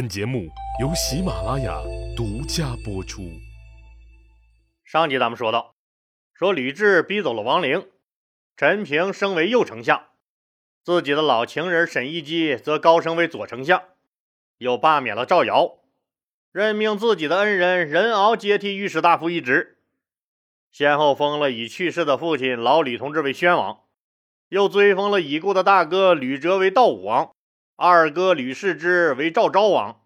本节目由喜马拉雅独家播出。上集咱们说到，说吕雉逼走了王陵，陈平升为右丞相，自己的老情人沈亦基则高升为左丞相，又罢免了赵尧，任命自己的恩人任敖接替御史大夫一职，先后封了已去世的父亲老吕同志为宣王，又追封了已故的大哥吕哲为道武王。二哥吕氏之为赵昭王，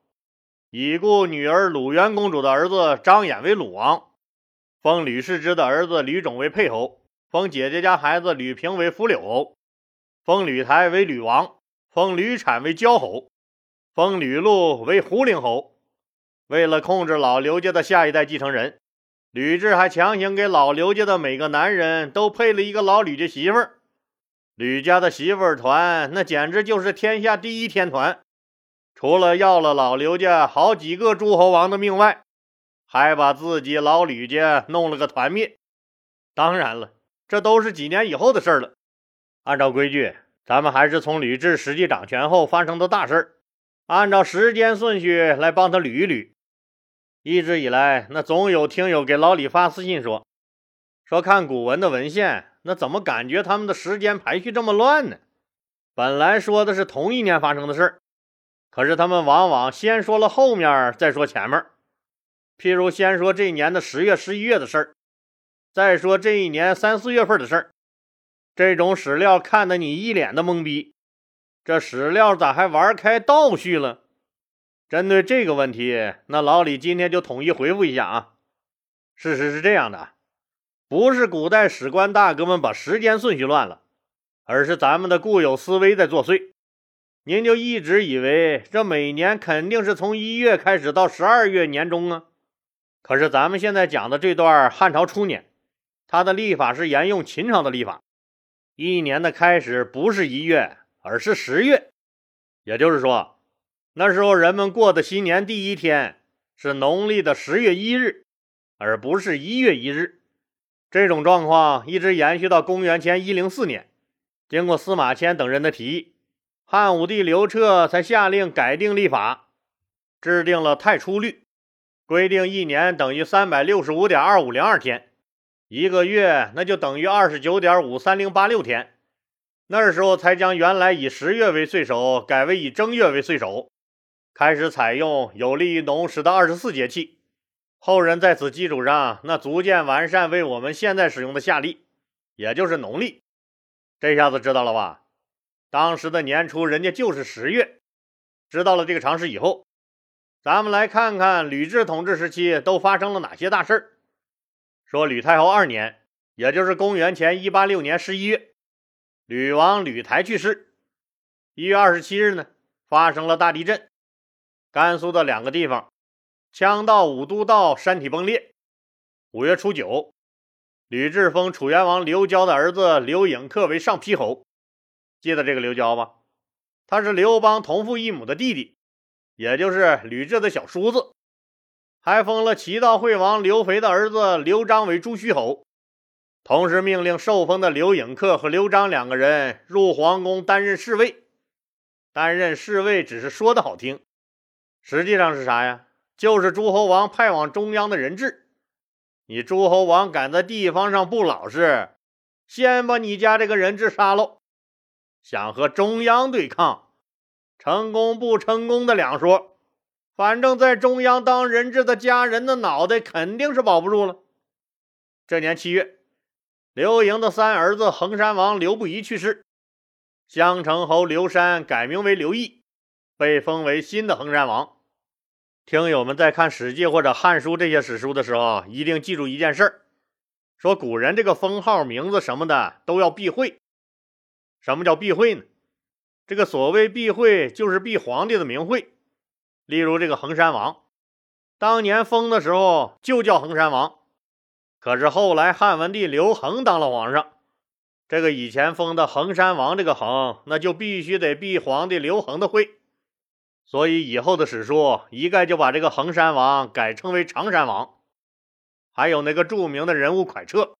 已故女儿鲁元公主的儿子张衍为鲁王，封吕氏之的儿子吕种为沛侯，封姐姐家孩子吕平为扶柳侯，封吕台为吕王，封吕产为交侯，封吕禄为胡陵侯。为了控制老刘家的下一代继承人，吕雉还强行给老刘家的每个男人都配了一个老吕家媳妇儿。吕家的媳妇儿团，那简直就是天下第一天团。除了要了老刘家好几个诸侯王的命外，还把自己老吕家弄了个团灭。当然了，这都是几年以后的事了。按照规矩，咱们还是从吕雉实际掌权后发生的大事儿，按照时间顺序来帮他捋一捋。一直以来，那总有听友给老李发私信说，说看古文的文献。那怎么感觉他们的时间排序这么乱呢？本来说的是同一年发生的事儿，可是他们往往先说了后面，再说前面。譬如先说这一年的十月、十一月的事儿，再说这一年三四月份的事儿。这种史料看得你一脸的懵逼，这史料咋还玩开倒序了？针对这个问题，那老李今天就统一回复一下啊。事实是这样的。不是古代史官大哥们把时间顺序乱了，而是咱们的固有思维在作祟。您就一直以为这每年肯定是从一月开始到十二月年中啊？可是咱们现在讲的这段汉朝初年，它的历法是沿用秦朝的历法，一年的开始不是一月，而是十月。也就是说，那时候人们过的新年第一天是农历的十月一日，而不是一月一日。这种状况一直延续到公元前一零四年，经过司马迁等人的提议，汉武帝刘彻才下令改定历法，制定了太初律，规定一年等于三百六十五点二五零二天，一个月那就等于二十九点五三零八六天。那时候才将原来以十月为岁首改为以正月为岁首，开始采用有利于农时的二十四节气。后人在此基础上，那逐渐完善为我们现在使用的夏历，也就是农历。这下子知道了吧？当时的年初，人家就是十月。知道了这个常识以后，咱们来看看吕雉统治时期都发生了哪些大事儿。说吕太后二年，也就是公元前一八六年十一月，吕王吕台去世。一月二十七日呢，发生了大地震，甘肃的两个地方。羌道、武都道山体崩裂。五月初九，吕雉封楚元王刘交的儿子刘颖克为上邳侯。记得这个刘交吗？他是刘邦同父异母的弟弟，也就是吕雉的小叔子。还封了齐悼惠王刘肥的儿子刘璋为朱虚侯，同时命令受封的刘颖克和刘璋两个人入皇宫担任侍卫。担任侍卫只是说的好听，实际上是啥呀？就是诸侯王派往中央的人质，你诸侯王敢在地方上不老实，先把你家这个人质杀喽！想和中央对抗，成功不成功的两说，反正在中央当人质的家人的脑袋肯定是保不住了。这年七月，刘盈的三儿子衡山王刘不疑去世，襄城侯刘山改名为刘毅，被封为新的衡山王。听友们在看《史记》或者《汉书》这些史书的时候，一定记住一件事儿：说古人这个封号、名字什么的都要避讳。什么叫避讳呢？这个所谓避讳，就是避皇帝的名讳。例如这个衡山王，当年封的时候就叫衡山王，可是后来汉文帝刘恒当了皇上，这个以前封的衡山王这个衡，那就必须得避皇帝刘恒的讳。所以以后的史书一概就把这个衡山王改称为常山王，还有那个著名的人物蒯彻，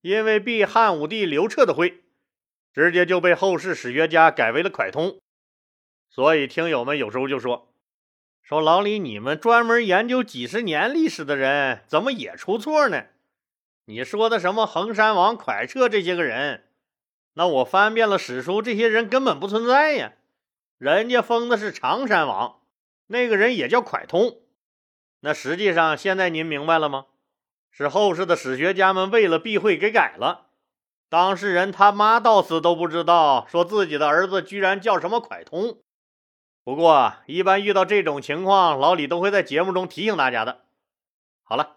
因为避汉武帝刘彻的讳，直接就被后世史学家改为了蒯通。所以听友们有时候就说，说老李，你们专门研究几十年历史的人，怎么也出错呢？你说的什么衡山王、蒯彻这些个人，那我翻遍了史书，这些人根本不存在呀。人家封的是常山王，那个人也叫蒯通。那实际上，现在您明白了吗？是后世的史学家们为了避讳给改了。当事人他妈到死都不知道，说自己的儿子居然叫什么蒯通。不过，一般遇到这种情况，老李都会在节目中提醒大家的。好了，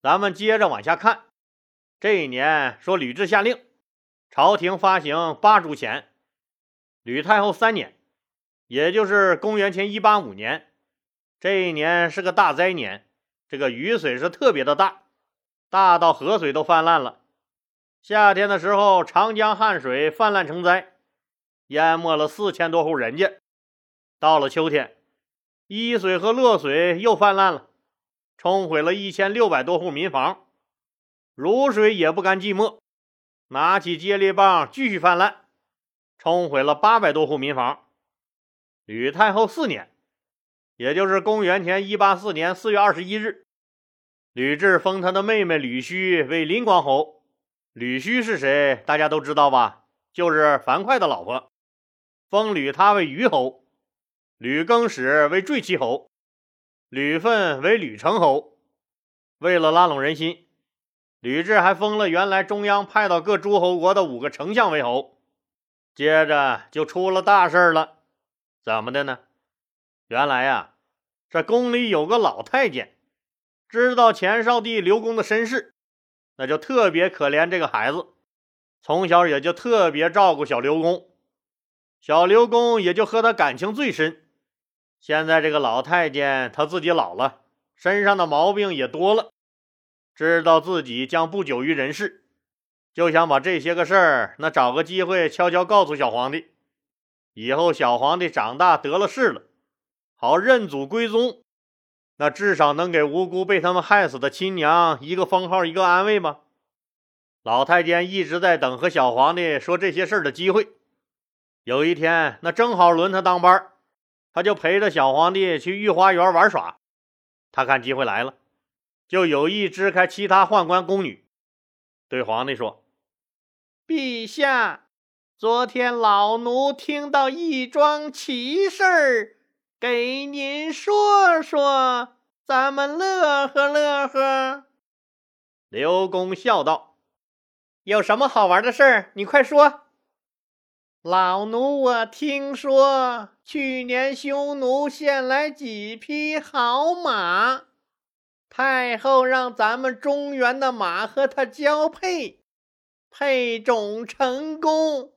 咱们接着往下看。这一年，说吕雉下令，朝廷发行八铢钱。吕太后三年，也就是公元前一八五年，这一年是个大灾年，这个雨水是特别的大，大到河水都泛滥了。夏天的时候，长江汉水泛滥成灾，淹没了四千多户人家。到了秋天，伊水和洛水又泛滥了，冲毁了一千六百多户民房。汝水也不甘寂寞，拿起接力棒继续泛滥，冲毁了八百多户民房。吕太后四年，也就是公元前一八四年四月二十一日，吕雉封他的妹妹吕须为临光侯。吕须是谁？大家都知道吧？就是樊哙的老婆，封吕他为虞侯，吕更始为坠骑侯，吕奋为吕城侯。为了拉拢人心。吕雉还封了原来中央派到各诸侯国的五个丞相为侯，接着就出了大事了。怎么的呢？原来呀，这宫里有个老太监，知道前少帝刘公的身世，那就特别可怜这个孩子，从小也就特别照顾小刘公。小刘公也就和他感情最深。现在这个老太监他自己老了，身上的毛病也多了。知道自己将不久于人世，就想把这些个事儿，那找个机会悄悄告诉小皇帝。以后小皇帝长大得了势了，好认祖归宗，那至少能给无辜被他们害死的亲娘一个封号，一个安慰吧。老太监一直在等和小皇帝说这些事儿的机会。有一天，那正好轮他当班，他就陪着小皇帝去御花园玩耍。他看机会来了。就有意支开其他宦官宫女，对皇帝说：“陛下，昨天老奴听到一桩奇事儿，给您说说，咱们乐呵乐呵。”刘公笑道：“有什么好玩的事儿？你快说。”老奴我听说，去年匈奴献来几匹好马。太后让咱们中原的马和它交配，配种成功，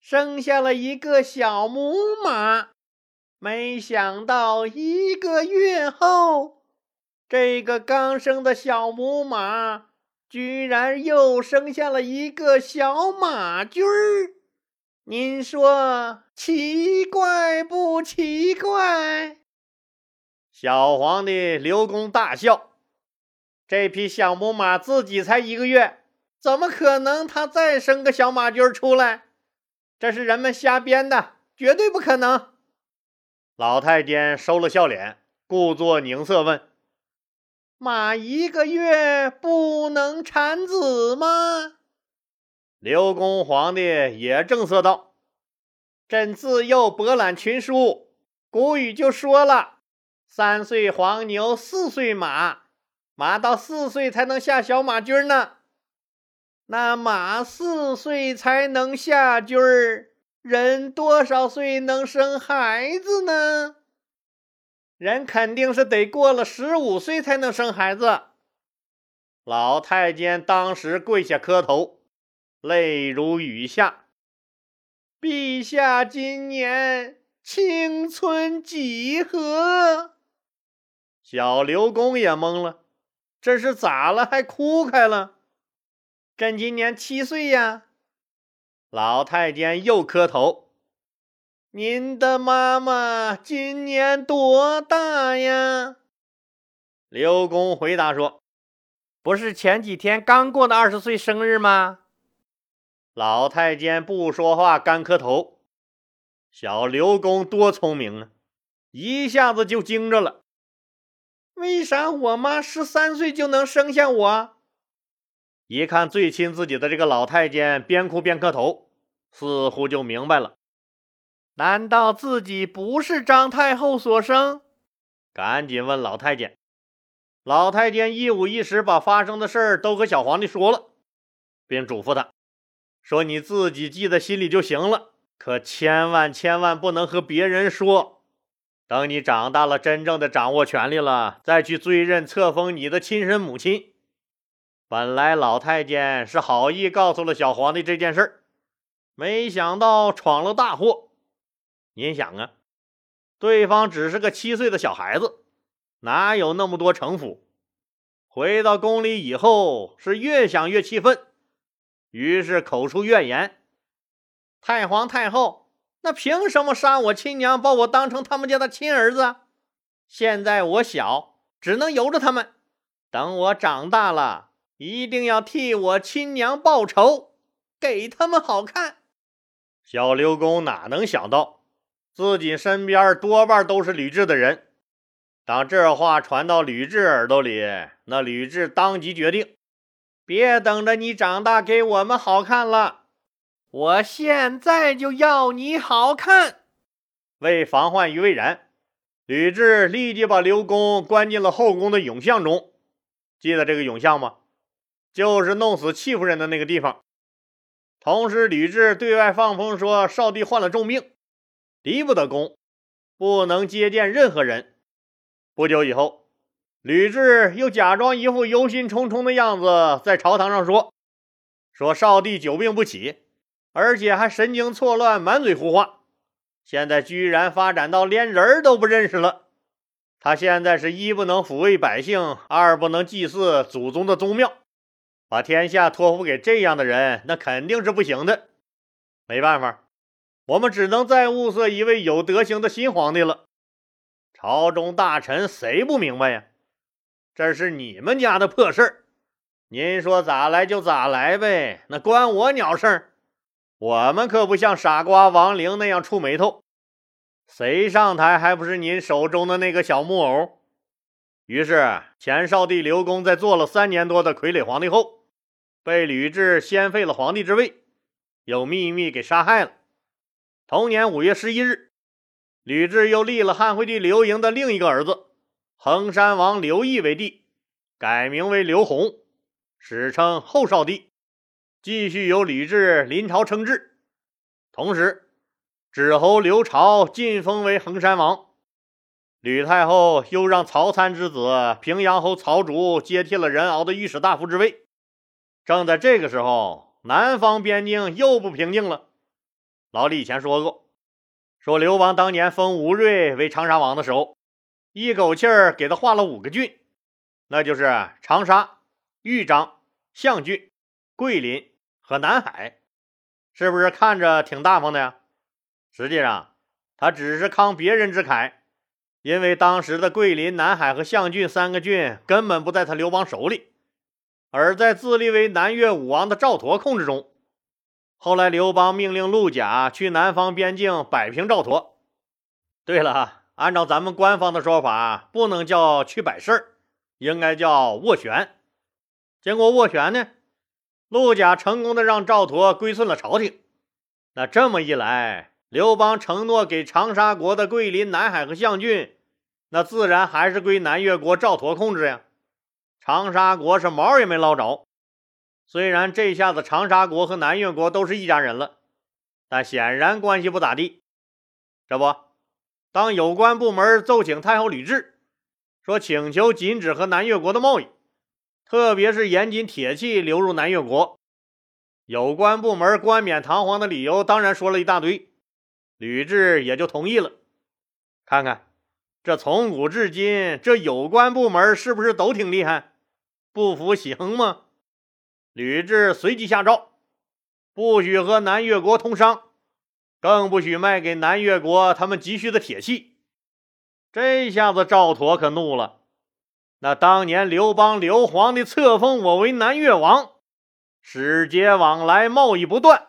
生下了一个小母马。没想到一个月后，这个刚生的小母马居然又生下了一个小马驹儿。您说奇怪不奇怪？小皇帝刘公大笑：“这匹小母马自己才一个月，怎么可能它再生个小马驹儿出来？这是人们瞎编的，绝对不可能。”老太监收了笑脸，故作凝色问：“马一个月不能产子吗？”刘公皇帝也正色道：“朕自幼博览群书，古语就说了。”三岁黄牛，四岁马，马到四岁才能下小马驹呢。那马四岁才能下驹儿，人多少岁能生孩子呢？人肯定是得过了十五岁才能生孩子。老太监当时跪下磕头，泪如雨下。陛下今年青春几何？小刘公也懵了，这是咋了？还哭开了？朕今年七岁呀。老太监又磕头。您的妈妈今年多大呀？刘公回答说：“不是前几天刚过的二十岁生日吗？”老太监不说话，干磕头。小刘公多聪明啊！一下子就惊着了。为啥我妈十三岁就能生下我？一看最亲自己的这个老太监，边哭边磕头，似乎就明白了。难道自己不是张太后所生？赶紧问老太监。老太监一五一十把发生的事儿都和小皇帝说了，并嘱咐他说：“你自己记在心里就行了，可千万千万不能和别人说。”等你长大了，真正的掌握权力了，再去追认册封你的亲生母亲。本来老太监是好意告诉了小皇帝这件事儿，没想到闯了大祸。您想啊，对方只是个七岁的小孩子，哪有那么多城府？回到宫里以后，是越想越气愤，于是口出怨言：“太皇太后。”那凭什么杀我亲娘，把我当成他们家的亲儿子？现在我小，只能由着他们。等我长大了，一定要替我亲娘报仇，给他们好看。小刘公哪能想到，自己身边多半都是吕雉的人。当这话传到吕雉耳朵里，那吕雉当即决定：别等着你长大给我们好看了。我现在就要你好看！为防患于未然，吕雉立即把刘公关进了后宫的永巷中。记得这个永巷吗？就是弄死戚夫人的那个地方。同时，吕雉对外放风说，少帝患了重病，离不得宫，不能接见任何人。不久以后，吕雉又假装一副忧心忡忡的样子，在朝堂上说：“说少帝久病不起。”而且还神经错乱，满嘴胡话。现在居然发展到连人都不认识了。他现在是一不能抚慰百姓，二不能祭祀祖宗的宗庙，把天下托付给这样的人，那肯定是不行的。没办法，我们只能再物色一位有德行的新皇帝了。朝中大臣谁不明白呀？这是你们家的破事儿，您说咋来就咋来呗，那关我鸟事儿。我们可不像傻瓜王陵那样触眉头，谁上台还不是您手中的那个小木偶？于是，前少帝刘公在做了三年多的傀儡皇帝后，被吕雉先废了皇帝之位，又秘密给杀害了。同年五月十一日，吕雉又立了汉惠帝刘盈的另一个儿子衡山王刘毅为帝，改名为刘弘，史称后少帝。继续由吕雉临朝称制，同时，指侯刘朝晋封为衡山王。吕太后又让曹参之子平阳侯曹竹接替了任敖的御史大夫之位。正在这个时候，南方边境又不平静了。老李以前说过，说刘邦当年封吴瑞为长沙王的时候，一口气儿给他划了五个郡，那就是长沙、豫章、象郡、桂林。和南海，是不是看着挺大方的呀？实际上，他只是慷别人之慨，因为当时的桂林、南海和象郡三个郡根本不在他刘邦手里，而在自立为南越武王的赵佗控制中。后来，刘邦命令陆贾去南方边境摆平赵佗。对了，按照咱们官方的说法，不能叫去摆事儿，应该叫斡旋。经过斡旋呢？陆贾成功的让赵佗归顺了朝廷，那这么一来，刘邦承诺给长沙国的桂林、南海和象郡，那自然还是归南越国赵佗控制呀。长沙国是毛也没捞着。虽然这下子长沙国和南越国都是一家人了，但显然关系不咋地。这不，当有关部门奏请太后吕雉，说请求禁止和南越国的贸易。特别是严禁铁器流入南越国，有关部门冠冕堂皇的理由当然说了一大堆，吕雉也就同意了。看看，这从古至今，这有关部门是不是都挺厉害？不服行吗？吕雉随即下诏，不许和南越国通商，更不许卖给南越国他们急需的铁器。这下子赵佗可怒了。那当年刘邦刘皇帝册封我为南越王，使节往来，贸易不断，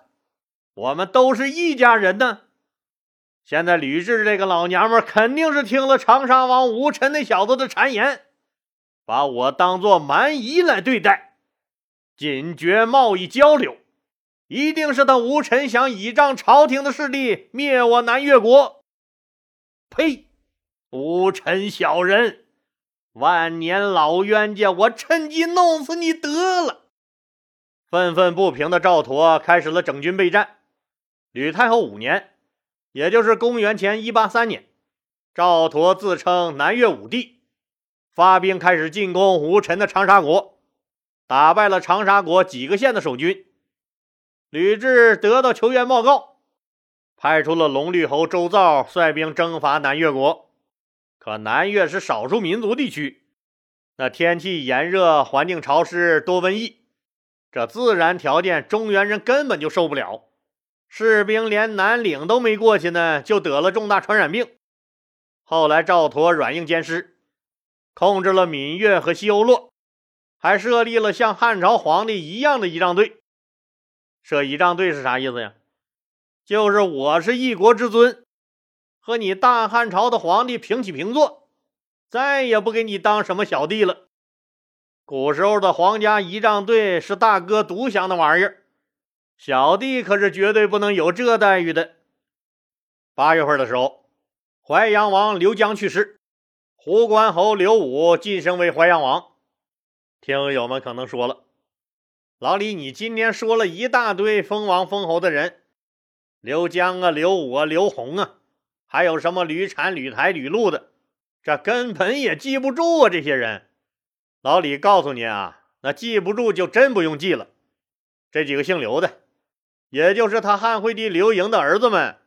我们都是一家人呢。现在吕雉这个老娘们肯定是听了长沙王吴臣那小子的谗言，把我当做蛮夷来对待，禁绝贸易交流。一定是他吴臣想倚仗朝廷的势力灭我南越国。呸！吴臣小人，万年老冤家，我趁机弄死你得了！愤愤不平的赵佗开始了整军备战。吕太后五年，也就是公元前一八三年，赵佗自称南越武帝，发兵开始进攻吴臣的长沙国，打败了长沙国几个县的守军。吕雉得到求援报告，派出了龙绿侯周造率兵征伐南越国。可南越是少数民族地区，那天气炎热，环境潮湿，多瘟疫。这自然条件，中原人根本就受不了。士兵连南岭都没过去呢，就得了重大传染病。后来赵佗软硬兼施，控制了闽越和西欧洛，还设立了像汉朝皇帝一样的仪仗队。设仪仗队是啥意思呀？就是我是一国之尊，和你大汉朝的皇帝平起平坐，再也不给你当什么小弟了。古时候的皇家仪仗队是大哥独享的玩意儿，小弟可是绝对不能有这待遇的。八月份的时候，淮阳王刘江去世，胡关侯刘武晋升为淮阳王。听友们可能说了，老李，你今天说了一大堆封王封侯的人，刘江啊、刘武啊、刘宏啊，还有什么吕产、吕台、吕禄的，这根本也记不住啊，这些人。老李告诉你啊，那记不住就真不用记了。这几个姓刘的，也就是他汉惠帝刘盈的儿子们，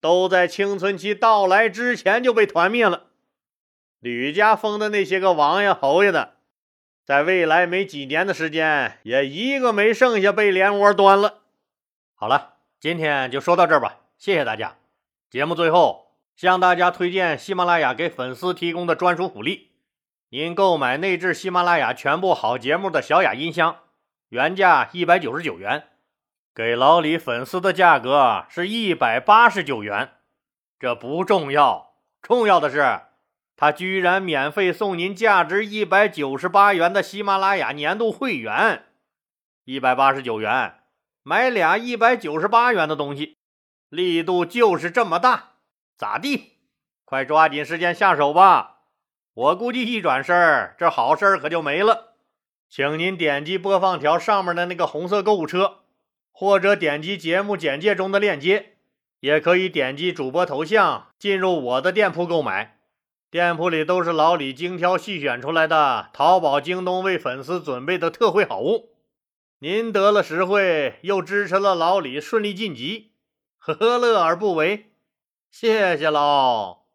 都在青春期到来之前就被团灭了。吕家封的那些个王爷侯爷的，在未来没几年的时间，也一个没剩下被连窝端了。好了，今天就说到这儿吧，谢谢大家。节目最后向大家推荐喜马拉雅给粉丝提供的专属福利。您购买内置喜马拉雅全部好节目的小雅音箱，原价一百九十九元，给老李粉丝的价格是一百八十九元。这不重要，重要的是，他居然免费送您价值一百九十八元的喜马拉雅年度会员。一百八十九元买俩一百九十八元的东西，力度就是这么大，咋地？快抓紧时间下手吧！我估计一转身这好事可就没了。请您点击播放条上面的那个红色购物车，或者点击节目简介中的链接，也可以点击主播头像进入我的店铺购买。店铺里都是老李精挑细选出来的淘宝、京东为粉丝准备的特惠好物。您得了实惠，又支持了老李顺利晋级，何乐而不为？谢谢喽！